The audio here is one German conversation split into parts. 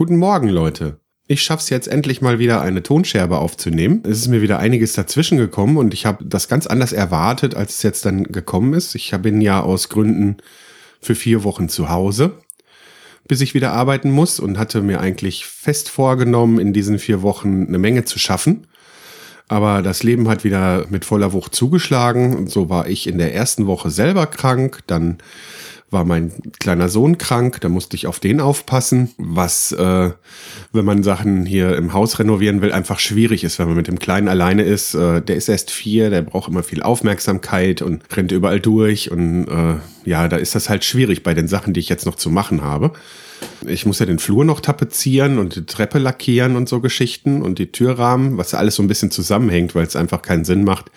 guten Morgen, Leute. Ich schaff's jetzt endlich mal wieder eine Tonscherbe aufzunehmen. Es ist mir wieder einiges dazwischen gekommen und ich habe das ganz anders erwartet, als es jetzt dann gekommen ist. Ich bin ja aus Gründen für vier Wochen zu Hause, bis ich wieder arbeiten muss und hatte mir eigentlich fest vorgenommen, in diesen vier Wochen eine Menge zu schaffen. Aber das Leben hat wieder mit voller Wucht zugeschlagen. Und so war ich in der ersten Woche selber krank. Dann war mein kleiner Sohn krank, da musste ich auf den aufpassen, was, äh, wenn man Sachen hier im Haus renovieren will, einfach schwierig ist, wenn man mit dem Kleinen alleine ist. Äh, der ist erst vier, der braucht immer viel Aufmerksamkeit und rennt überall durch und äh, ja, da ist das halt schwierig bei den Sachen, die ich jetzt noch zu machen habe. Ich muss ja den Flur noch tapezieren und die Treppe lackieren und so Geschichten und die Türrahmen, was ja alles so ein bisschen zusammenhängt, weil es einfach keinen Sinn macht,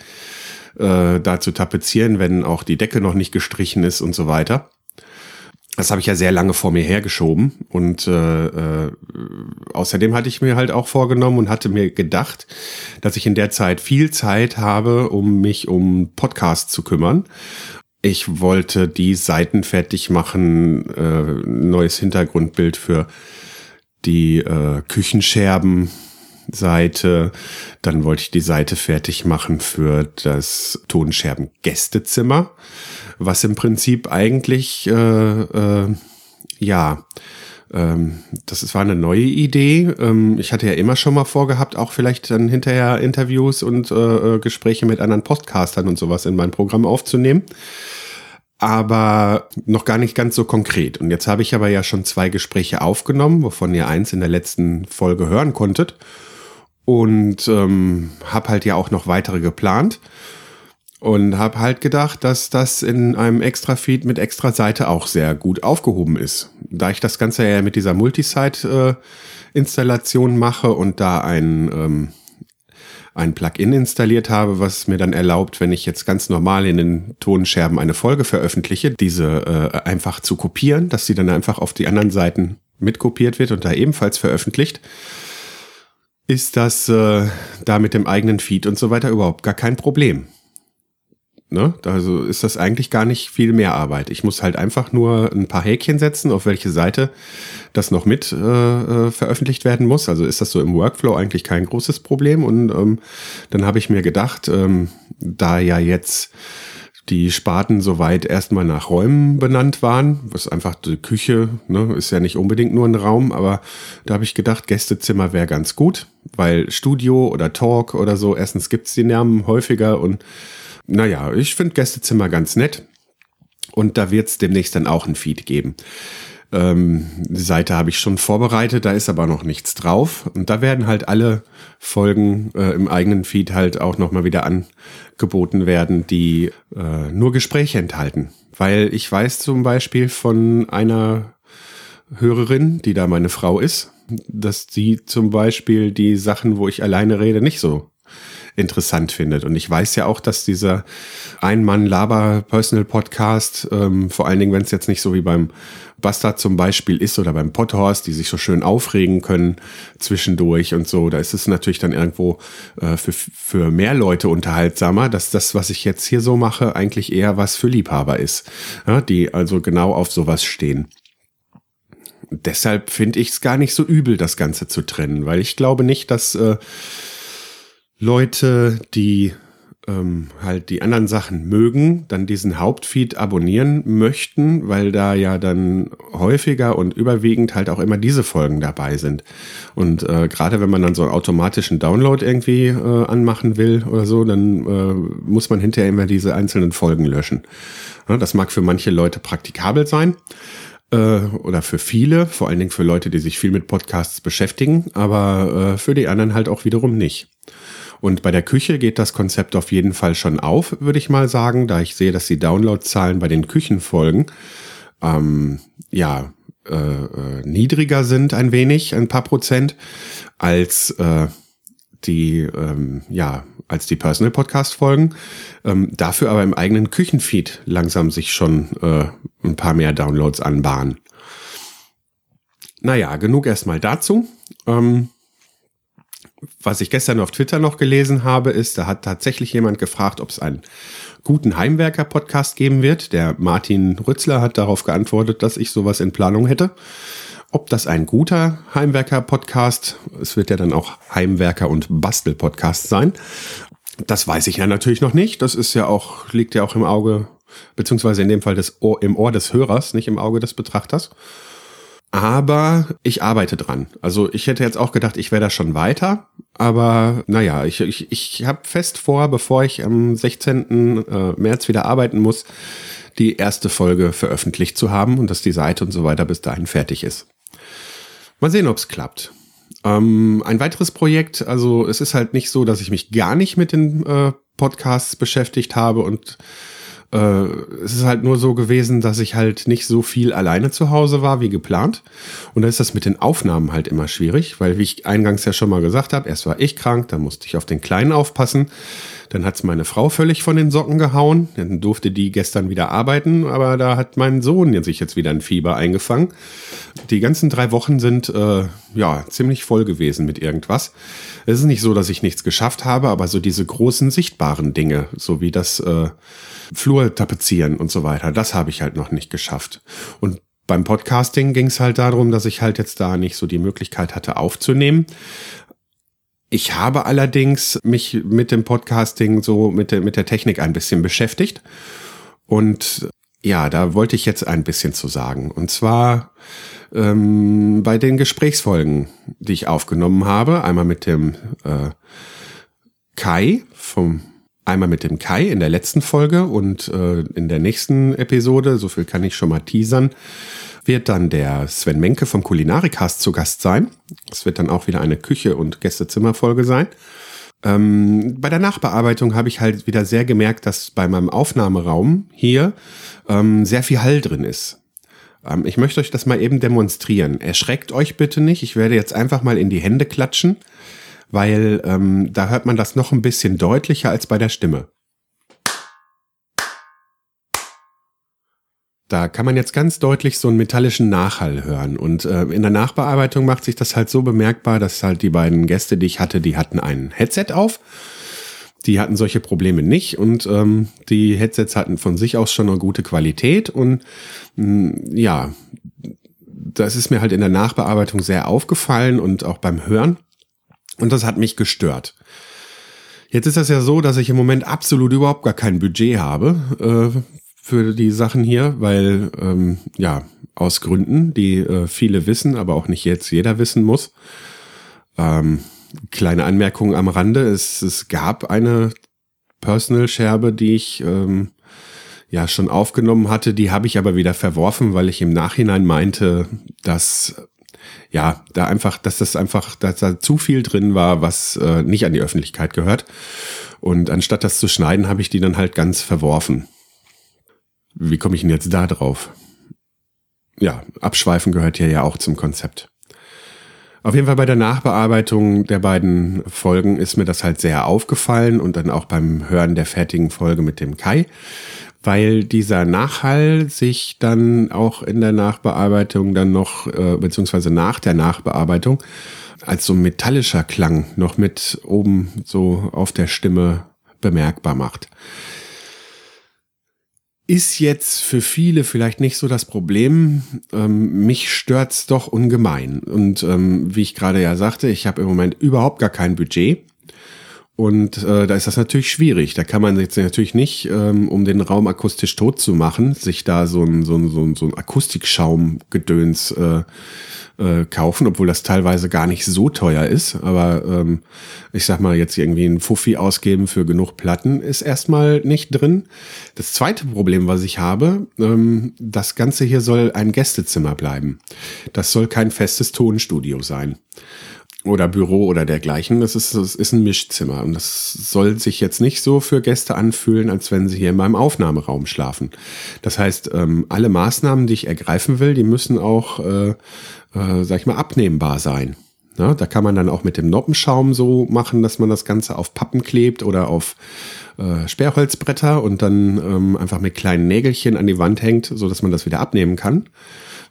äh, da zu tapezieren, wenn auch die Decke noch nicht gestrichen ist und so weiter. Das habe ich ja sehr lange vor mir hergeschoben und äh, äh, außerdem hatte ich mir halt auch vorgenommen und hatte mir gedacht, dass ich in der Zeit viel Zeit habe, um mich um Podcasts zu kümmern. Ich wollte die Seiten fertig machen, äh, neues Hintergrundbild für die äh, Küchenscherben Seite. Dann wollte ich die Seite fertig machen für das Tonscherben Gästezimmer was im Prinzip eigentlich, äh, äh, ja, ähm, das war eine neue Idee. Ähm, ich hatte ja immer schon mal vorgehabt, auch vielleicht dann hinterher Interviews und äh, äh, Gespräche mit anderen Podcastern und sowas in mein Programm aufzunehmen. Aber noch gar nicht ganz so konkret. Und jetzt habe ich aber ja schon zwei Gespräche aufgenommen, wovon ihr eins in der letzten Folge hören konntet. Und ähm, habe halt ja auch noch weitere geplant. Und habe halt gedacht, dass das in einem Extra-Feed mit Extra-Seite auch sehr gut aufgehoben ist. Da ich das Ganze ja mit dieser Multisite-Installation mache und da ein, ähm, ein Plugin installiert habe, was mir dann erlaubt, wenn ich jetzt ganz normal in den Tonscherben eine Folge veröffentliche, diese äh, einfach zu kopieren, dass sie dann einfach auf die anderen Seiten mitkopiert wird und da ebenfalls veröffentlicht, ist das äh, da mit dem eigenen Feed und so weiter überhaupt gar kein Problem. Ne? Also ist das eigentlich gar nicht viel mehr Arbeit. Ich muss halt einfach nur ein paar Häkchen setzen, auf welche Seite das noch mit äh, äh, veröffentlicht werden muss. Also ist das so im Workflow eigentlich kein großes Problem. Und ähm, dann habe ich mir gedacht, ähm, da ja jetzt die Sparten soweit erstmal nach Räumen benannt waren, was einfach die Küche, ne, ist ja nicht unbedingt nur ein Raum, aber da habe ich gedacht, Gästezimmer wäre ganz gut, weil Studio oder Talk oder so, erstens gibt's die Namen häufiger und naja, ich finde Gästezimmer ganz nett. Und da wird es demnächst dann auch ein Feed geben. Ähm, die Seite habe ich schon vorbereitet, da ist aber noch nichts drauf. Und da werden halt alle Folgen äh, im eigenen Feed halt auch nochmal wieder angeboten werden, die äh, nur Gespräche enthalten. Weil ich weiß zum Beispiel von einer Hörerin, die da meine Frau ist, dass sie zum Beispiel die Sachen, wo ich alleine rede, nicht so interessant findet. Und ich weiß ja auch, dass dieser Ein-Mann-Laber-Personal-Podcast, ähm, vor allen Dingen, wenn es jetzt nicht so wie beim Bastard zum Beispiel ist oder beim Podhorst, die sich so schön aufregen können zwischendurch und so, da ist es natürlich dann irgendwo äh, für, für mehr Leute unterhaltsamer, dass das, was ich jetzt hier so mache, eigentlich eher was für Liebhaber ist, ja, die also genau auf sowas stehen deshalb finde ich es gar nicht so übel, das Ganze zu trennen, weil ich glaube nicht, dass äh, Leute, die ähm, halt die anderen Sachen mögen, dann diesen Hauptfeed abonnieren möchten, weil da ja dann häufiger und überwiegend halt auch immer diese Folgen dabei sind. Und äh, gerade wenn man dann so einen automatischen Download irgendwie äh, anmachen will oder so, dann äh, muss man hinterher immer diese einzelnen Folgen löschen. Ja, das mag für manche Leute praktikabel sein äh, oder für viele, vor allen Dingen für Leute, die sich viel mit Podcasts beschäftigen, aber äh, für die anderen halt auch wiederum nicht. Und bei der Küche geht das Konzept auf jeden Fall schon auf, würde ich mal sagen, da ich sehe, dass die Downloadzahlen bei den Küchenfolgen ähm, ja äh, äh, niedriger sind, ein wenig, ein paar Prozent, als äh, die, ähm, ja, als die Personal Podcast Folgen. Ähm, dafür aber im eigenen Küchenfeed langsam sich schon äh, ein paar mehr Downloads anbahnen. Naja, genug erstmal dazu. Ähm, was ich gestern auf Twitter noch gelesen habe, ist, da hat tatsächlich jemand gefragt, ob es einen guten Heimwerker-Podcast geben wird. Der Martin Rützler hat darauf geantwortet, dass ich sowas in Planung hätte. Ob das ein guter Heimwerker-Podcast, es wird ja dann auch Heimwerker- und Bastel-Podcast sein, das weiß ich ja natürlich noch nicht. Das ist ja auch, liegt ja auch im Auge, beziehungsweise in dem Fall des Ohr, im Ohr des Hörers, nicht im Auge des Betrachters. Aber ich arbeite dran. Also ich hätte jetzt auch gedacht, ich wäre da schon weiter. Aber naja, ich, ich, ich habe fest vor, bevor ich am 16. Äh, März wieder arbeiten muss, die erste Folge veröffentlicht zu haben und dass die Seite und so weiter bis dahin fertig ist. Mal sehen, ob es klappt. Ähm, ein weiteres Projekt, also es ist halt nicht so, dass ich mich gar nicht mit den äh, Podcasts beschäftigt habe und äh, es ist halt nur so gewesen, dass ich halt nicht so viel alleine zu Hause war wie geplant. Und da ist das mit den Aufnahmen halt immer schwierig, weil wie ich eingangs ja schon mal gesagt habe, erst war ich krank, dann musste ich auf den Kleinen aufpassen. Dann hat's meine Frau völlig von den Socken gehauen. Dann durfte die gestern wieder arbeiten, aber da hat mein Sohn sich jetzt wieder ein Fieber eingefangen. Die ganzen drei Wochen sind äh, ja ziemlich voll gewesen mit irgendwas. Es ist nicht so, dass ich nichts geschafft habe, aber so diese großen sichtbaren Dinge, so wie das äh, Flur tapezieren und so weiter. Das habe ich halt noch nicht geschafft. Und beim Podcasting ging es halt darum, dass ich halt jetzt da nicht so die Möglichkeit hatte aufzunehmen. Ich habe allerdings mich mit dem Podcasting so mit der, mit der Technik ein bisschen beschäftigt. Und ja, da wollte ich jetzt ein bisschen zu sagen. Und zwar ähm, bei den Gesprächsfolgen, die ich aufgenommen habe. Einmal mit dem äh, Kai vom Einmal mit dem Kai in der letzten Folge und äh, in der nächsten Episode, so viel kann ich schon mal teasern, wird dann der Sven Menke vom Kulinarikast zu Gast sein. Es wird dann auch wieder eine Küche- und Gästezimmerfolge sein. Ähm, bei der Nachbearbeitung habe ich halt wieder sehr gemerkt, dass bei meinem Aufnahmeraum hier ähm, sehr viel Hall drin ist. Ähm, ich möchte euch das mal eben demonstrieren. Erschreckt euch bitte nicht. Ich werde jetzt einfach mal in die Hände klatschen weil ähm, da hört man das noch ein bisschen deutlicher als bei der Stimme. Da kann man jetzt ganz deutlich so einen metallischen Nachhall hören. Und äh, in der Nachbearbeitung macht sich das halt so bemerkbar, dass halt die beiden Gäste, die ich hatte, die hatten ein Headset auf. Die hatten solche Probleme nicht und ähm, die Headsets hatten von sich aus schon eine gute Qualität. Und mh, mm, ja, das ist mir halt in der Nachbearbeitung sehr aufgefallen und auch beim Hören. Und das hat mich gestört. Jetzt ist das ja so, dass ich im Moment absolut überhaupt gar kein Budget habe äh, für die Sachen hier, weil ähm, ja aus Gründen, die äh, viele wissen, aber auch nicht jetzt jeder wissen muss. Ähm, kleine Anmerkung am Rande: es, es gab eine Personal-Scherbe, die ich ähm, ja schon aufgenommen hatte, die habe ich aber wieder verworfen, weil ich im Nachhinein meinte, dass ja, da einfach, dass das einfach, dass da zu viel drin war, was äh, nicht an die Öffentlichkeit gehört. Und anstatt das zu schneiden, habe ich die dann halt ganz verworfen. Wie komme ich denn jetzt da drauf? Ja, Abschweifen gehört hier ja auch zum Konzept. Auf jeden Fall bei der Nachbearbeitung der beiden Folgen ist mir das halt sehr aufgefallen und dann auch beim Hören der fertigen Folge mit dem Kai, weil dieser Nachhall sich dann auch in der Nachbearbeitung dann noch, äh, beziehungsweise nach der Nachbearbeitung, als so metallischer Klang noch mit oben so auf der Stimme bemerkbar macht. Ist jetzt für viele vielleicht nicht so das Problem. Ähm, mich stört's doch ungemein. Und ähm, wie ich gerade ja sagte, ich habe im Moment überhaupt gar kein Budget. Und äh, da ist das natürlich schwierig. Da kann man jetzt natürlich nicht, ähm, um den Raum akustisch tot zu machen, sich da so ein, so ein, so ein, so ein Akustikschaumgedöns äh, äh, kaufen, obwohl das teilweise gar nicht so teuer ist. Aber ähm, ich sag mal, jetzt irgendwie ein Fuffi ausgeben für genug Platten ist erstmal nicht drin. Das zweite Problem, was ich habe, ähm, das Ganze hier soll ein Gästezimmer bleiben. Das soll kein festes Tonstudio sein. Oder Büro oder dergleichen. Das ist, das ist ein Mischzimmer und das soll sich jetzt nicht so für Gäste anfühlen, als wenn sie hier in meinem Aufnahmeraum schlafen. Das heißt, ähm, alle Maßnahmen, die ich ergreifen will, die müssen auch, äh, äh, sag ich mal, abnehmbar sein. Ja, da kann man dann auch mit dem Noppenschaum so machen, dass man das Ganze auf Pappen klebt oder auf äh, Sperrholzbretter und dann ähm, einfach mit kleinen Nägelchen an die Wand hängt, so dass man das wieder abnehmen kann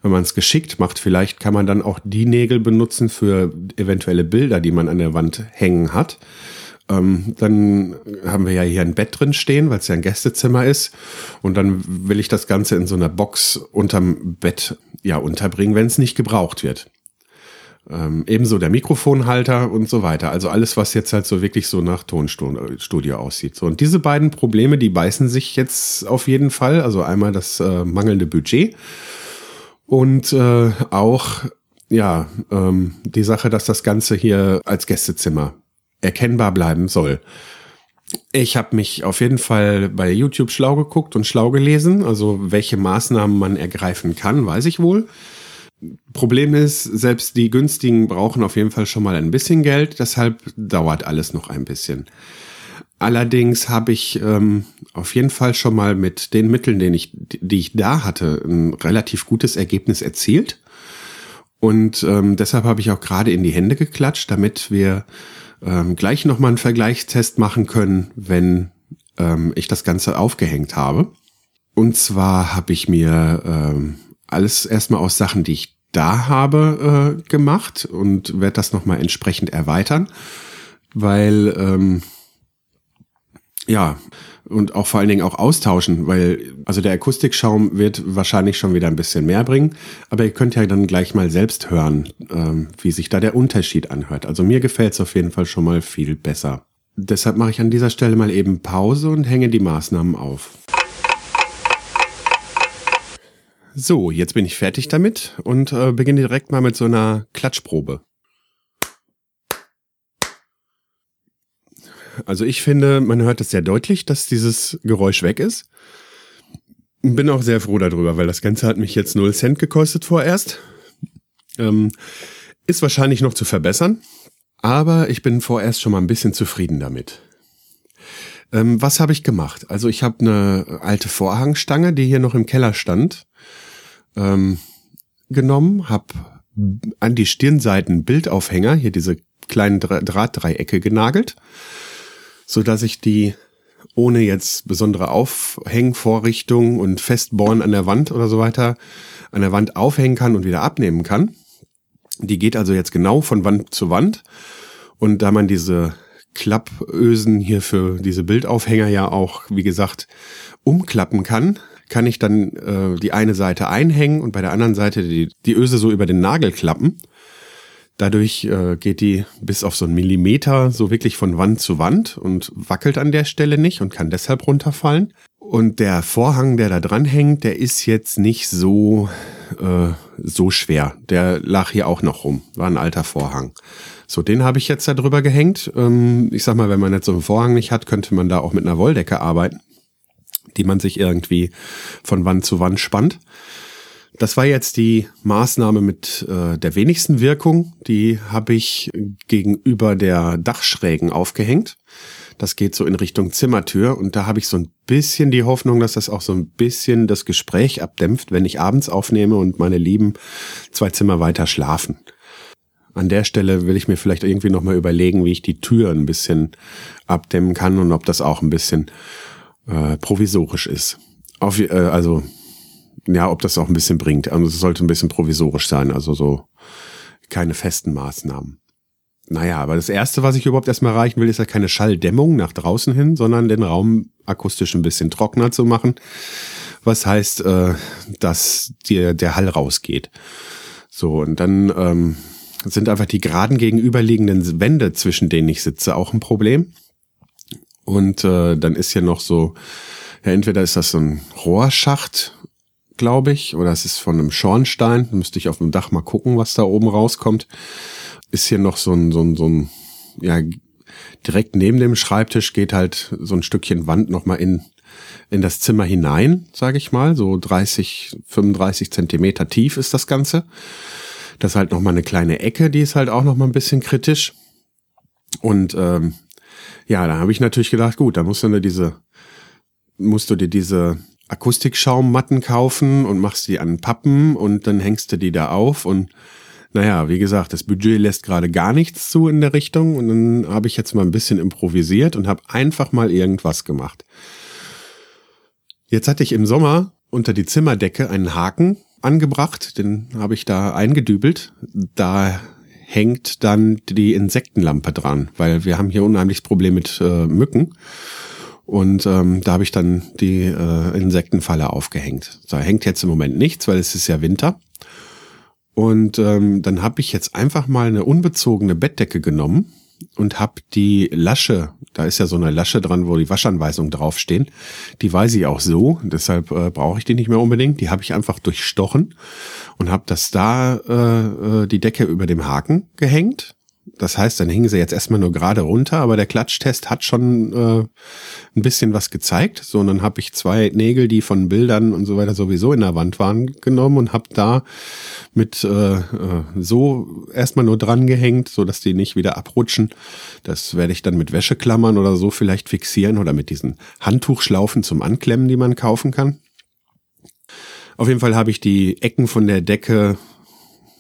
wenn man es geschickt macht, vielleicht kann man dann auch die Nägel benutzen für eventuelle Bilder, die man an der Wand hängen hat. Ähm, dann haben wir ja hier ein Bett drin stehen, weil es ja ein Gästezimmer ist. Und dann will ich das Ganze in so einer Box unterm Bett ja unterbringen, wenn es nicht gebraucht wird. Ähm, ebenso der Mikrofonhalter und so weiter. Also alles, was jetzt halt so wirklich so nach Tonstudio aussieht. So, und diese beiden Probleme, die beißen sich jetzt auf jeden Fall. Also einmal das äh, mangelnde Budget und äh, auch ja ähm, die Sache, dass das Ganze hier als Gästezimmer erkennbar bleiben soll. Ich habe mich auf jeden Fall bei YouTube schlau geguckt und schlau gelesen. Also welche Maßnahmen man ergreifen kann, weiß ich wohl. Problem ist, selbst die günstigen brauchen auf jeden Fall schon mal ein bisschen Geld. Deshalb dauert alles noch ein bisschen. Allerdings habe ich ähm, auf jeden Fall schon mal mit den Mitteln, den ich, die ich da hatte, ein relativ gutes Ergebnis erzielt. Und ähm, deshalb habe ich auch gerade in die Hände geklatscht, damit wir ähm, gleich nochmal einen Vergleichstest machen können, wenn ähm, ich das Ganze aufgehängt habe. Und zwar habe ich mir ähm, alles erstmal aus Sachen, die ich da habe, äh, gemacht und werde das nochmal entsprechend erweitern, weil ähm, ja, und auch vor allen Dingen auch austauschen, weil also der Akustikschaum wird wahrscheinlich schon wieder ein bisschen mehr bringen, aber ihr könnt ja dann gleich mal selbst hören, ähm, wie sich da der Unterschied anhört. Also mir gefällt es auf jeden Fall schon mal viel besser. Deshalb mache ich an dieser Stelle mal eben Pause und hänge die Maßnahmen auf. So, jetzt bin ich fertig damit und äh, beginne direkt mal mit so einer Klatschprobe. Also ich finde, man hört es sehr deutlich, dass dieses Geräusch weg ist. Bin auch sehr froh darüber, weil das Ganze hat mich jetzt 0 Cent gekostet vorerst. Ähm, ist wahrscheinlich noch zu verbessern, aber ich bin vorerst schon mal ein bisschen zufrieden damit. Ähm, was habe ich gemacht? Also ich habe eine alte Vorhangstange, die hier noch im Keller stand, ähm, genommen, habe an die Stirnseiten Bildaufhänger, hier diese kleinen Drahtdreiecke genagelt so dass ich die ohne jetzt besondere Aufhängvorrichtung und Festbohren an der Wand oder so weiter an der Wand aufhängen kann und wieder abnehmen kann. Die geht also jetzt genau von Wand zu Wand. Und da man diese Klappösen hier für diese Bildaufhänger ja auch, wie gesagt, umklappen kann, kann ich dann äh, die eine Seite einhängen und bei der anderen Seite die, die Öse so über den Nagel klappen. Dadurch äh, geht die bis auf so einen Millimeter so wirklich von Wand zu Wand und wackelt an der Stelle nicht und kann deshalb runterfallen. Und der Vorhang, der da dran hängt, der ist jetzt nicht so, äh, so schwer. Der lag hier auch noch rum. War ein alter Vorhang. So, den habe ich jetzt da drüber gehängt. Ähm, ich sag mal, wenn man jetzt so einen Vorhang nicht hat, könnte man da auch mit einer Wolldecke arbeiten, die man sich irgendwie von Wand zu Wand spannt. Das war jetzt die Maßnahme mit äh, der wenigsten Wirkung. Die habe ich gegenüber der Dachschrägen aufgehängt. Das geht so in Richtung Zimmertür und da habe ich so ein bisschen die Hoffnung, dass das auch so ein bisschen das Gespräch abdämpft, wenn ich abends aufnehme und meine Lieben zwei Zimmer weiter schlafen. An der Stelle will ich mir vielleicht irgendwie nochmal überlegen, wie ich die Tür ein bisschen abdämmen kann und ob das auch ein bisschen äh, provisorisch ist. Auf, äh, also ja, ob das auch ein bisschen bringt. Also es sollte ein bisschen provisorisch sein, also so keine festen Maßnahmen. Naja, aber das Erste, was ich überhaupt erstmal erreichen will, ist ja keine Schalldämmung nach draußen hin, sondern den Raum akustisch ein bisschen trockener zu machen. Was heißt, äh, dass dir der Hall rausgeht. So, und dann ähm, sind einfach die geraden gegenüberliegenden Wände, zwischen denen ich sitze, auch ein Problem. Und äh, dann ist hier noch so, ja, entweder ist das so ein Rohrschacht glaube ich, oder es ist von einem Schornstein. Müsste ich auf dem Dach mal gucken, was da oben rauskommt. Ist hier noch so ein, so ein, so ein, ja, direkt neben dem Schreibtisch geht halt so ein Stückchen Wand nochmal in, in das Zimmer hinein, sage ich mal. So 30, 35 Zentimeter tief ist das Ganze. Das ist halt nochmal eine kleine Ecke, die ist halt auch nochmal ein bisschen kritisch. Und ähm, ja, da habe ich natürlich gedacht, gut, da musst du dir diese, musst du dir diese Akustikschaummatten kaufen und machst die an Pappen und dann hängst du die da auf und naja, wie gesagt, das Budget lässt gerade gar nichts zu in der Richtung und dann habe ich jetzt mal ein bisschen improvisiert und habe einfach mal irgendwas gemacht. Jetzt hatte ich im Sommer unter die Zimmerdecke einen Haken angebracht, den habe ich da eingedübelt. Da hängt dann die Insektenlampe dran, weil wir haben hier unheimliches Problem mit äh, Mücken. Und ähm, da habe ich dann die äh, Insektenfalle aufgehängt. Da hängt jetzt im Moment nichts, weil es ist ja Winter. Und ähm, dann habe ich jetzt einfach mal eine unbezogene Bettdecke genommen und habe die Lasche, da ist ja so eine Lasche dran, wo die Waschanweisungen draufstehen, die weiß ich auch so, deshalb äh, brauche ich die nicht mehr unbedingt. Die habe ich einfach durchstochen und habe das da äh, äh, die Decke über dem Haken gehängt das heißt, dann hingen sie jetzt erstmal nur gerade runter, aber der Klatschtest hat schon äh, ein bisschen was gezeigt. So, und dann habe ich zwei Nägel, die von Bildern und so weiter sowieso in der Wand waren, genommen und habe da mit äh, äh, so erstmal nur dran gehängt, so dass die nicht wieder abrutschen. Das werde ich dann mit Wäscheklammern oder so vielleicht fixieren oder mit diesen Handtuchschlaufen zum Anklemmen, die man kaufen kann. Auf jeden Fall habe ich die Ecken von der Decke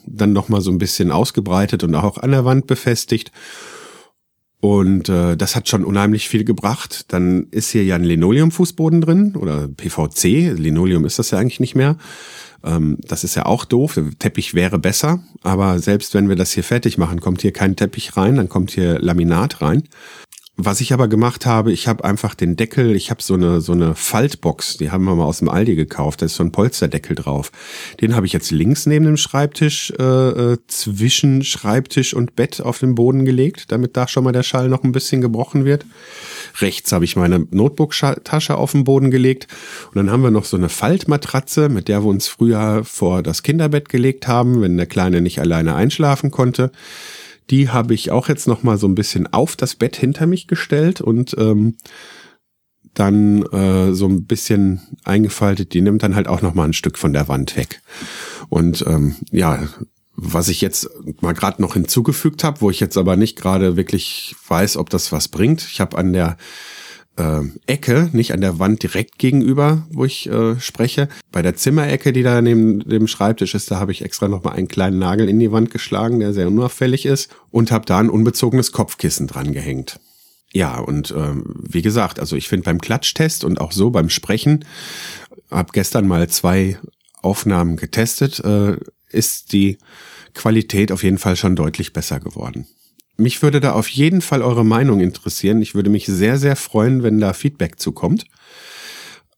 dann noch mal so ein bisschen ausgebreitet und auch an der Wand befestigt. Und äh, das hat schon unheimlich viel gebracht. Dann ist hier ja ein Linoleumfußboden drin oder PVC. Linoleum ist das ja eigentlich nicht mehr. Ähm, das ist ja auch doof. Der Teppich wäre besser. Aber selbst wenn wir das hier fertig machen, kommt hier kein Teppich rein, dann kommt hier Laminat rein. Was ich aber gemacht habe, ich habe einfach den Deckel, ich habe so eine so eine Faltbox, die haben wir mal aus dem Aldi gekauft, da ist so ein Polsterdeckel drauf. Den habe ich jetzt links neben dem Schreibtisch äh, äh, zwischen Schreibtisch und Bett auf den Boden gelegt, damit da schon mal der Schall noch ein bisschen gebrochen wird. Rechts habe ich meine Notebook-Tasche auf den Boden gelegt und dann haben wir noch so eine Faltmatratze, mit der wir uns früher vor das Kinderbett gelegt haben, wenn der Kleine nicht alleine einschlafen konnte. Die habe ich auch jetzt noch mal so ein bisschen auf das Bett hinter mich gestellt und ähm, dann äh, so ein bisschen eingefaltet. Die nimmt dann halt auch noch mal ein Stück von der Wand weg. Und ähm, ja, was ich jetzt mal gerade noch hinzugefügt habe, wo ich jetzt aber nicht gerade wirklich weiß, ob das was bringt. Ich habe an der äh, Ecke, nicht an der Wand direkt gegenüber, wo ich äh, spreche. Bei der Zimmerecke, die da neben dem Schreibtisch ist, da habe ich extra noch mal einen kleinen Nagel in die Wand geschlagen, der sehr unauffällig ist und habe da ein unbezogenes Kopfkissen dran gehängt. Ja, und äh, wie gesagt, also ich finde beim Klatschtest und auch so beim Sprechen, habe gestern mal zwei Aufnahmen getestet, äh, ist die Qualität auf jeden Fall schon deutlich besser geworden. Mich würde da auf jeden Fall eure Meinung interessieren. Ich würde mich sehr, sehr freuen, wenn da Feedback zukommt.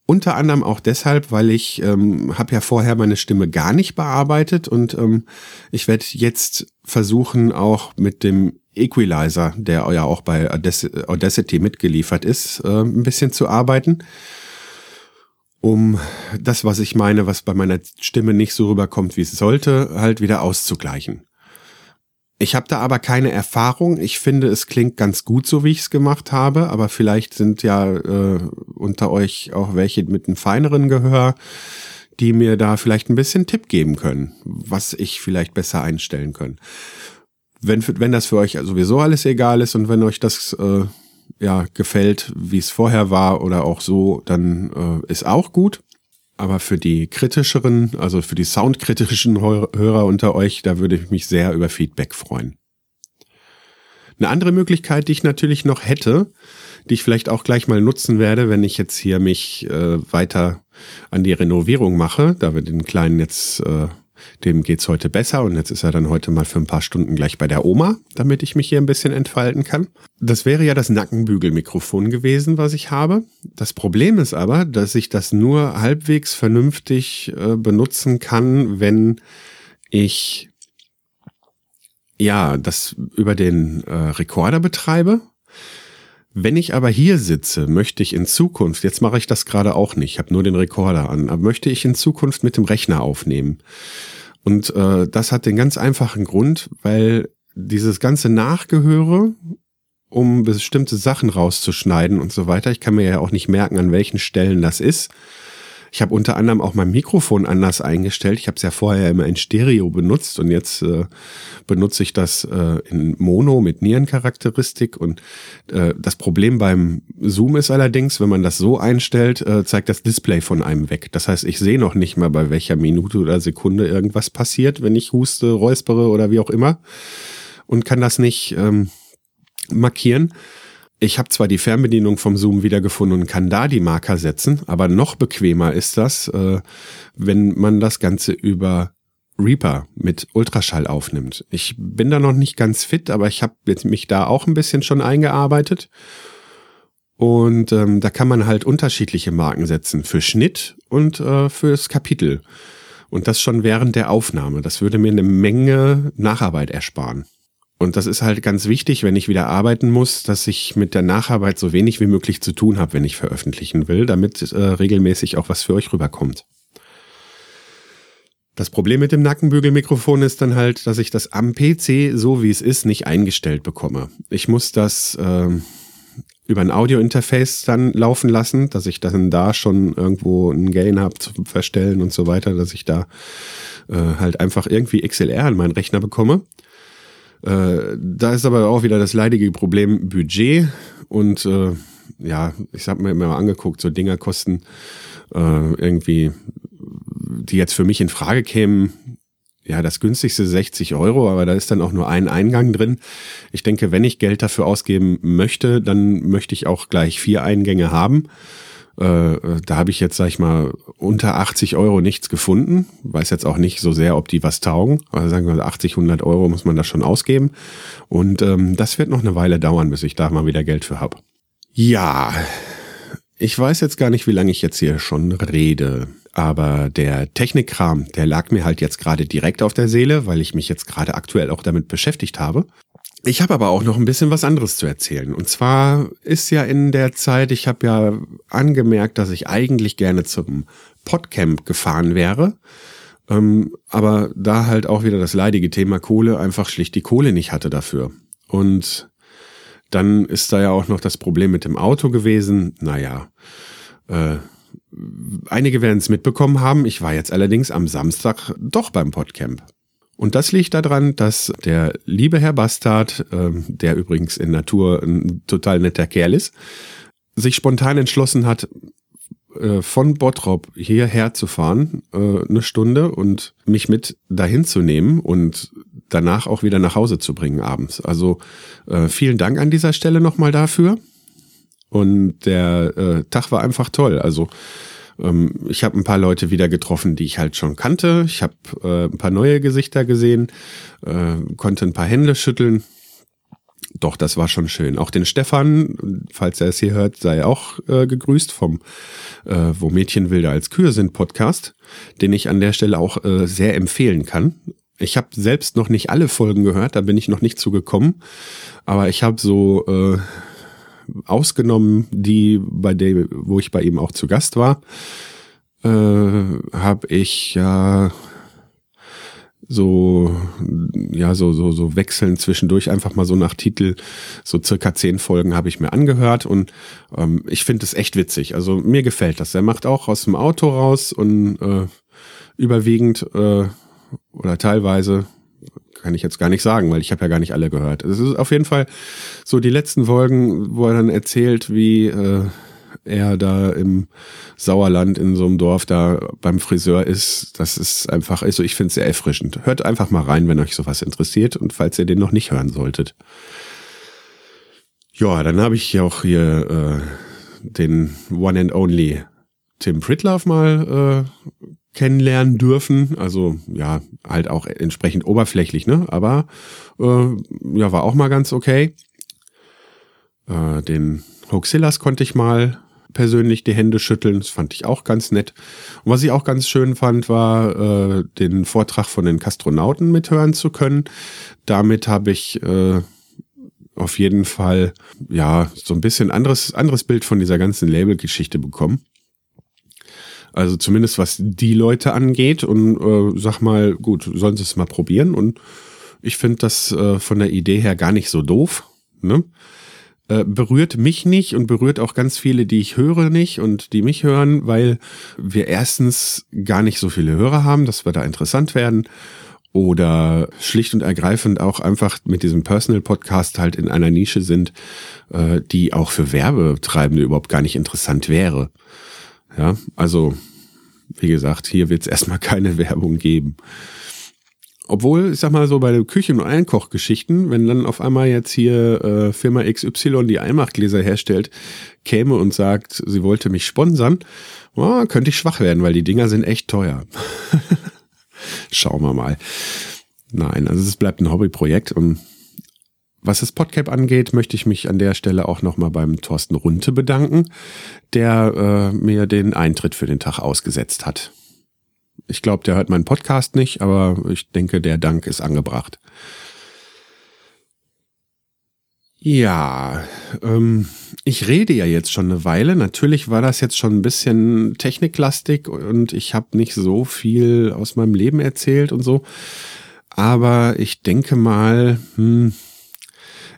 Unter anderem auch deshalb, weil ich ähm, habe ja vorher meine Stimme gar nicht bearbeitet und ähm, ich werde jetzt versuchen, auch mit dem Equalizer, der ja auch bei Audacity mitgeliefert ist, äh, ein bisschen zu arbeiten, um das, was ich meine, was bei meiner Stimme nicht so rüberkommt, wie es sollte, halt wieder auszugleichen. Ich habe da aber keine Erfahrung. Ich finde, es klingt ganz gut, so wie ich es gemacht habe, aber vielleicht sind ja äh, unter euch auch welche mit einem feineren Gehör, die mir da vielleicht ein bisschen Tipp geben können, was ich vielleicht besser einstellen können. Wenn, wenn das für euch sowieso alles egal ist und wenn euch das äh, ja gefällt, wie es vorher war oder auch so, dann äh, ist auch gut. Aber für die kritischeren, also für die soundkritischen Hörer unter euch, da würde ich mich sehr über Feedback freuen. Eine andere Möglichkeit, die ich natürlich noch hätte, die ich vielleicht auch gleich mal nutzen werde, wenn ich jetzt hier mich äh, weiter an die Renovierung mache, da wir den Kleinen jetzt äh, dem geht's heute besser und jetzt ist er dann heute mal für ein paar Stunden gleich bei der Oma, damit ich mich hier ein bisschen entfalten kann. Das wäre ja das Nackenbügelmikrofon gewesen, was ich habe. Das Problem ist aber, dass ich das nur halbwegs vernünftig äh, benutzen kann, wenn ich ja das über den äh, Rekorder betreibe. Wenn ich aber hier sitze, möchte ich in Zukunft, jetzt mache ich das gerade auch nicht, ich habe nur den Rekorder an, aber möchte ich in Zukunft mit dem Rechner aufnehmen. Und äh, das hat den ganz einfachen Grund, weil dieses ganze Nachgehöre, um bestimmte Sachen rauszuschneiden und so weiter, ich kann mir ja auch nicht merken, an welchen Stellen das ist. Ich habe unter anderem auch mein Mikrofon anders eingestellt. Ich habe es ja vorher immer in Stereo benutzt und jetzt äh, benutze ich das äh, in Mono mit Nierencharakteristik. Und äh, das Problem beim Zoom ist allerdings, wenn man das so einstellt, äh, zeigt das Display von einem weg. Das heißt, ich sehe noch nicht mal, bei welcher Minute oder Sekunde irgendwas passiert, wenn ich huste, räuspere oder wie auch immer. Und kann das nicht ähm, markieren. Ich habe zwar die Fernbedienung vom Zoom wiedergefunden und kann da die Marker setzen, aber noch bequemer ist das, äh, wenn man das Ganze über Reaper mit Ultraschall aufnimmt. Ich bin da noch nicht ganz fit, aber ich habe mich da auch ein bisschen schon eingearbeitet. Und ähm, da kann man halt unterschiedliche Marken setzen für Schnitt und äh, fürs Kapitel. Und das schon während der Aufnahme. Das würde mir eine Menge Nacharbeit ersparen. Und das ist halt ganz wichtig, wenn ich wieder arbeiten muss, dass ich mit der Nacharbeit so wenig wie möglich zu tun habe, wenn ich veröffentlichen will, damit äh, regelmäßig auch was für euch rüberkommt. Das Problem mit dem Nackenbügelmikrofon ist dann halt, dass ich das am PC, so wie es ist, nicht eingestellt bekomme. Ich muss das äh, über ein Audio-Interface dann laufen lassen, dass ich dann da schon irgendwo einen Gain habe zu verstellen und so weiter, dass ich da äh, halt einfach irgendwie XLR an meinen Rechner bekomme. Äh, da ist aber auch wieder das leidige Problem Budget und äh, ja, ich habe mir immer angeguckt, so Dinger kosten äh, irgendwie, die jetzt für mich in Frage kämen, ja, das günstigste 60 Euro, aber da ist dann auch nur ein Eingang drin. Ich denke, wenn ich Geld dafür ausgeben möchte, dann möchte ich auch gleich vier Eingänge haben. Äh, da habe ich jetzt, sag ich mal, unter 80 Euro nichts gefunden. Weiß jetzt auch nicht so sehr, ob die was taugen. Also sagen wir 80, 100 Euro muss man da schon ausgeben. Und ähm, das wird noch eine Weile dauern, bis ich da mal wieder Geld für habe. Ja, ich weiß jetzt gar nicht, wie lange ich jetzt hier schon rede. Aber der Technikkram, der lag mir halt jetzt gerade direkt auf der Seele, weil ich mich jetzt gerade aktuell auch damit beschäftigt habe. Ich habe aber auch noch ein bisschen was anderes zu erzählen. Und zwar ist ja in der Zeit, ich habe ja angemerkt, dass ich eigentlich gerne zum Podcamp gefahren wäre. Ähm, aber da halt auch wieder das leidige Thema Kohle, einfach schlicht die Kohle nicht hatte dafür. Und dann ist da ja auch noch das Problem mit dem Auto gewesen. Naja, äh, einige werden es mitbekommen haben. Ich war jetzt allerdings am Samstag doch beim Podcamp. Und das liegt daran, dass der liebe Herr Bastard, äh, der übrigens in Natur ein total netter Kerl ist, sich spontan entschlossen hat, äh, von Bottrop hierher zu fahren, äh, eine Stunde und mich mit dahin zu nehmen und danach auch wieder nach Hause zu bringen abends. Also äh, vielen Dank an dieser Stelle nochmal dafür. Und der äh, Tag war einfach toll. Also ähm, ich habe ein paar Leute wieder getroffen, die ich halt schon kannte. Ich habe äh, ein paar neue Gesichter gesehen, äh, konnte ein paar Hände schütteln. Doch, das war schon schön. Auch den Stefan, falls er es hier hört, sei auch äh, gegrüßt vom äh, Wo Mädchen wilder als Kühe sind Podcast, den ich an der Stelle auch äh, sehr empfehlen kann. Ich habe selbst noch nicht alle Folgen gehört, da bin ich noch nicht zugekommen, aber ich habe so äh, ausgenommen, die bei der, wo ich bei ihm auch zu Gast war, äh, habe ich ja so ja so so so wechseln zwischendurch einfach mal so nach Titel so circa zehn Folgen habe ich mir angehört und ähm, ich finde es echt witzig. Also mir gefällt das. Er macht auch aus dem Auto raus und äh, überwiegend äh, oder teilweise kann ich jetzt gar nicht sagen, weil ich habe ja gar nicht alle gehört. Es ist auf jeden Fall so die letzten Folgen, wo er dann erzählt, wie äh, er da im Sauerland in so einem Dorf da beim Friseur ist. Das ist einfach, also ich finde es sehr erfrischend. Hört einfach mal rein, wenn euch sowas interessiert und falls ihr den noch nicht hören solltet. Ja, dann habe ich auch hier äh, den One and Only Tim Pritlove mal äh, kennenlernen dürfen. Also ja, halt auch entsprechend oberflächlich, ne? Aber äh, ja, war auch mal ganz okay. Äh, den Hoaxillas konnte ich mal persönlich die Hände schütteln. Das fand ich auch ganz nett. Und was ich auch ganz schön fand, war äh, den Vortrag von den Kastronauten mithören zu können. Damit habe ich äh, auf jeden Fall ja so ein bisschen anderes anderes Bild von dieser ganzen Label-Geschichte bekommen. Also zumindest was die Leute angeht und äh, sag mal, gut, sollen sie es mal probieren und ich finde das äh, von der Idee her gar nicht so doof. Ne? äh, berührt mich nicht und berührt auch ganz viele, die ich höre nicht und die mich hören, weil wir erstens gar nicht so viele Hörer haben, dass wir da interessant werden oder schlicht und ergreifend auch einfach mit diesem Personal Podcast halt in einer Nische sind, äh, die auch für Werbetreibende überhaupt gar nicht interessant wäre. Ja, also wie gesagt, hier wird es erstmal keine Werbung geben. Obwohl, ich sag mal so, bei den Küchen- und Einkochgeschichten, wenn dann auf einmal jetzt hier äh, Firma XY die Einmachgläser herstellt, käme und sagt, sie wollte mich sponsern, oh, könnte ich schwach werden, weil die Dinger sind echt teuer. Schauen wir mal. Nein, also es bleibt ein Hobbyprojekt und was das Podcap angeht, möchte ich mich an der Stelle auch nochmal beim Thorsten Runte bedanken, der äh, mir den Eintritt für den Tag ausgesetzt hat. Ich glaube, der hört meinen Podcast nicht, aber ich denke, der Dank ist angebracht. Ja, ähm, ich rede ja jetzt schon eine Weile. Natürlich war das jetzt schon ein bisschen techniklastig und ich habe nicht so viel aus meinem Leben erzählt und so. Aber ich denke mal, hm,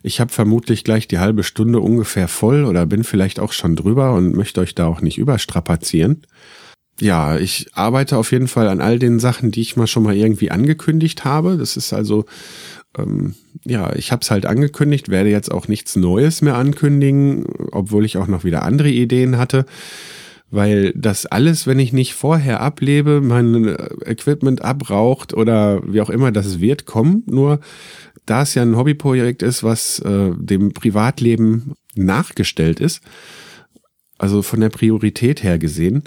ich habe vermutlich gleich die halbe Stunde ungefähr voll oder bin vielleicht auch schon drüber und möchte euch da auch nicht überstrapazieren ja, ich arbeite auf jeden Fall an all den Sachen, die ich mal schon mal irgendwie angekündigt habe. Das ist also, ähm, ja, ich habe es halt angekündigt, werde jetzt auch nichts Neues mehr ankündigen, obwohl ich auch noch wieder andere Ideen hatte. Weil das alles, wenn ich nicht vorher ablebe, mein Equipment abraucht oder wie auch immer, das wird kommen. Nur da es ja ein Hobbyprojekt ist, was äh, dem Privatleben nachgestellt ist, also von der Priorität her gesehen,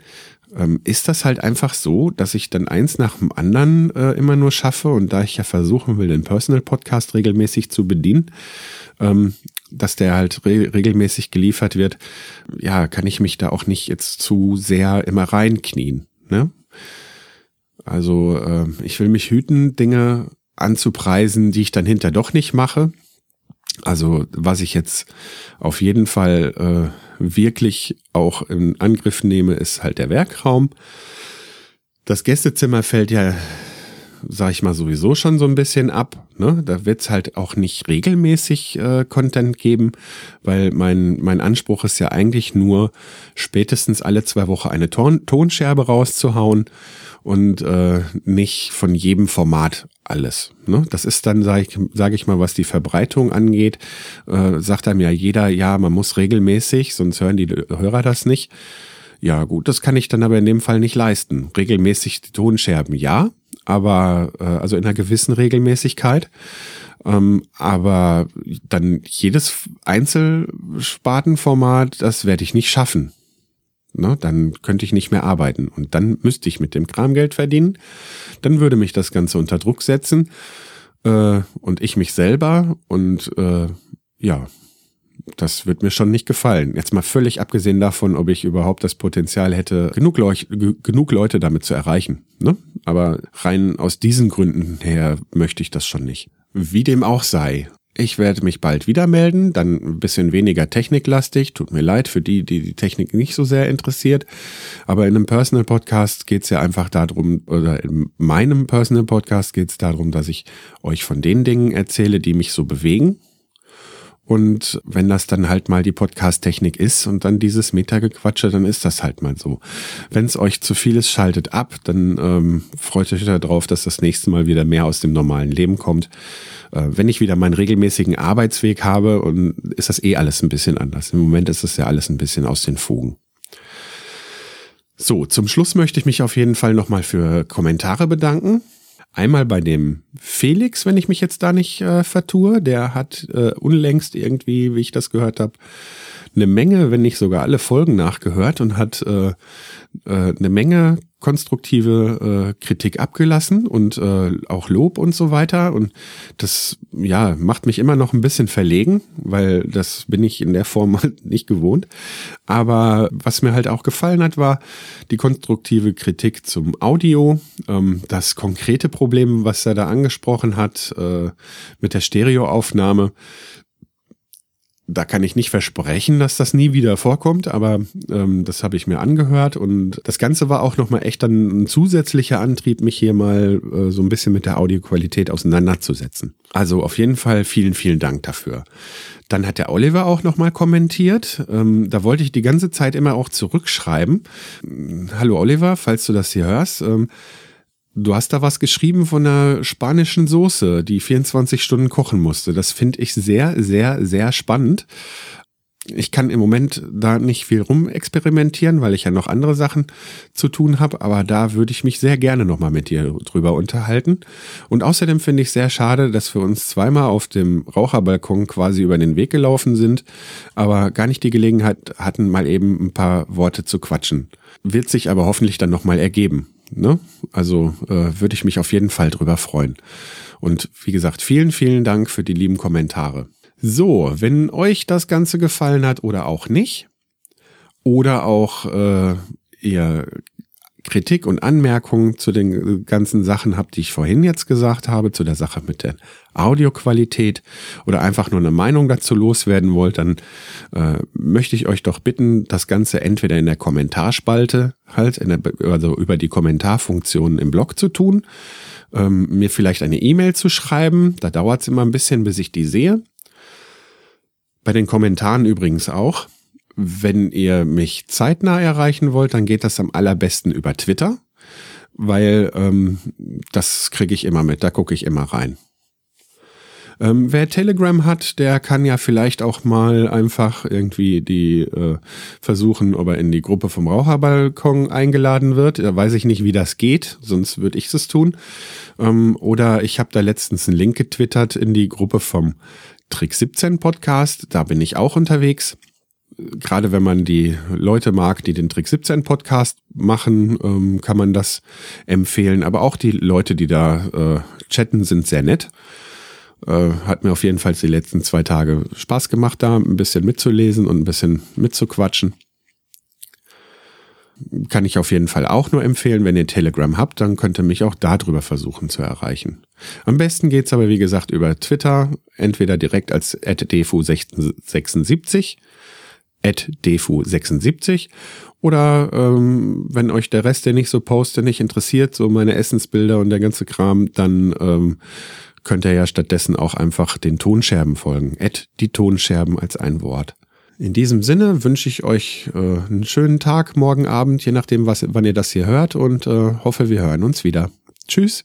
ähm, ist das halt einfach so, dass ich dann eins nach dem anderen äh, immer nur schaffe und da ich ja versuchen will, den Personal Podcast regelmäßig zu bedienen, ähm, dass der halt re regelmäßig geliefert wird, ja, kann ich mich da auch nicht jetzt zu sehr immer reinknien. Ne? Also äh, ich will mich hüten, Dinge anzupreisen, die ich dann hinter doch nicht mache. Also was ich jetzt auf jeden Fall äh, wirklich auch in Angriff nehme, ist halt der Werkraum. Das Gästezimmer fällt ja, sag ich mal, sowieso schon so ein bisschen ab. Ne? Da wird's halt auch nicht regelmäßig äh, Content geben, weil mein, mein Anspruch ist ja eigentlich nur, spätestens alle zwei Wochen eine Ton Tonscherbe rauszuhauen und äh, nicht von jedem Format alles. Ne? Das ist dann, sage ich, sag ich mal, was die Verbreitung angeht, äh, sagt einem ja jeder, ja, man muss regelmäßig, sonst hören die Hörer das nicht. Ja, gut, das kann ich dann aber in dem Fall nicht leisten. Regelmäßig die Tonscherben, ja, aber äh, also in einer gewissen Regelmäßigkeit. Ähm, aber dann jedes Einzelspartenformat, das werde ich nicht schaffen. Ne, dann könnte ich nicht mehr arbeiten und dann müsste ich mit dem Kram Geld verdienen. Dann würde mich das Ganze unter Druck setzen äh, und ich mich selber und äh, ja, das wird mir schon nicht gefallen. Jetzt mal völlig abgesehen davon, ob ich überhaupt das Potenzial hätte, genug, Leu genug Leute damit zu erreichen. Ne? Aber rein aus diesen Gründen her möchte ich das schon nicht. Wie dem auch sei, ich werde mich bald wieder melden, dann ein bisschen weniger techniklastig. Tut mir leid für die, die die Technik nicht so sehr interessiert. Aber in einem Personal Podcast geht es ja einfach darum, oder in meinem Personal Podcast geht es darum, dass ich euch von den Dingen erzähle, die mich so bewegen und wenn das dann halt mal die Podcast-Technik ist und dann dieses Meta-Gequatsche, dann ist das halt mal so. Wenn es euch zu viel ist, schaltet ab, dann ähm, freut euch darauf, dass das nächste Mal wieder mehr aus dem normalen Leben kommt. Äh, wenn ich wieder meinen regelmäßigen Arbeitsweg habe, und ist das eh alles ein bisschen anders. Im Moment ist das ja alles ein bisschen aus den Fugen. So, zum Schluss möchte ich mich auf jeden Fall nochmal für Kommentare bedanken. Einmal bei dem Felix, wenn ich mich jetzt da nicht äh, vertue, der hat äh, unlängst irgendwie, wie ich das gehört habe, eine Menge, wenn nicht sogar alle Folgen nachgehört und hat äh, äh, eine Menge konstruktive äh, Kritik abgelassen und äh, auch Lob und so weiter. Und das ja macht mich immer noch ein bisschen verlegen, weil das bin ich in der Form halt nicht gewohnt. Aber was mir halt auch gefallen hat, war die konstruktive Kritik zum Audio, ähm, das konkrete Problem, was er da angesprochen hat äh, mit der Stereoaufnahme da kann ich nicht versprechen, dass das nie wieder vorkommt, aber ähm, das habe ich mir angehört und das Ganze war auch nochmal echt dann ein zusätzlicher Antrieb, mich hier mal äh, so ein bisschen mit der Audioqualität auseinanderzusetzen. Also auf jeden Fall vielen, vielen Dank dafür. Dann hat der Oliver auch nochmal kommentiert. Ähm, da wollte ich die ganze Zeit immer auch zurückschreiben. Hallo Oliver, falls du das hier hörst. Ähm, Du hast da was geschrieben von einer spanischen Soße, die 24 Stunden kochen musste. Das finde ich sehr, sehr, sehr spannend. Ich kann im Moment da nicht viel rumexperimentieren, weil ich ja noch andere Sachen zu tun habe, aber da würde ich mich sehr gerne nochmal mit dir drüber unterhalten. Und außerdem finde ich sehr schade, dass wir uns zweimal auf dem Raucherbalkon quasi über den Weg gelaufen sind, aber gar nicht die Gelegenheit hatten, mal eben ein paar Worte zu quatschen. Wird sich aber hoffentlich dann nochmal ergeben. Ne? Also äh, würde ich mich auf jeden Fall drüber freuen. Und wie gesagt, vielen, vielen Dank für die lieben Kommentare. So, wenn euch das Ganze gefallen hat oder auch nicht, oder auch äh, ihr Kritik und Anmerkungen zu den äh, ganzen Sachen habt, die ich vorhin jetzt gesagt habe, zu der Sache mit der Audioqualität oder einfach nur eine Meinung dazu loswerden wollt, dann äh, möchte ich euch doch bitten, das Ganze entweder in der Kommentarspalte halt, in der, also über die Kommentarfunktion im Blog zu tun, ähm, mir vielleicht eine E-Mail zu schreiben. Da dauert es immer ein bisschen, bis ich die sehe. Bei den Kommentaren übrigens auch. Wenn ihr mich zeitnah erreichen wollt, dann geht das am allerbesten über Twitter, weil ähm, das kriege ich immer mit, da gucke ich immer rein. Ähm, wer Telegram hat, der kann ja vielleicht auch mal einfach irgendwie die äh, versuchen, ob er in die Gruppe vom Raucherbalkon eingeladen wird. Da weiß ich nicht, wie das geht, sonst würde ich es tun. Ähm, oder ich habe da letztens einen Link getwittert in die Gruppe vom Trick 17 Podcast. Da bin ich auch unterwegs gerade wenn man die Leute mag, die den Trick 17 Podcast machen, ähm, kann man das empfehlen. Aber auch die Leute, die da äh, chatten, sind sehr nett. Äh, hat mir auf jeden Fall die letzten zwei Tage Spaß gemacht, da ein bisschen mitzulesen und ein bisschen mitzuquatschen. Kann ich auf jeden Fall auch nur empfehlen. Wenn ihr Telegram habt, dann könnt ihr mich auch darüber versuchen zu erreichen. Am besten geht's aber, wie gesagt, über Twitter, entweder direkt als defu76 defu76 oder ähm, wenn euch der Rest, der nicht so poste, nicht interessiert, so meine Essensbilder und der ganze Kram, dann ähm, könnt ihr ja stattdessen auch einfach den Tonscherben folgen. Add die Tonscherben als ein Wort. In diesem Sinne wünsche ich euch äh, einen schönen Tag, morgen Abend, je nachdem, was, wann ihr das hier hört und äh, hoffe, wir hören uns wieder. Tschüss.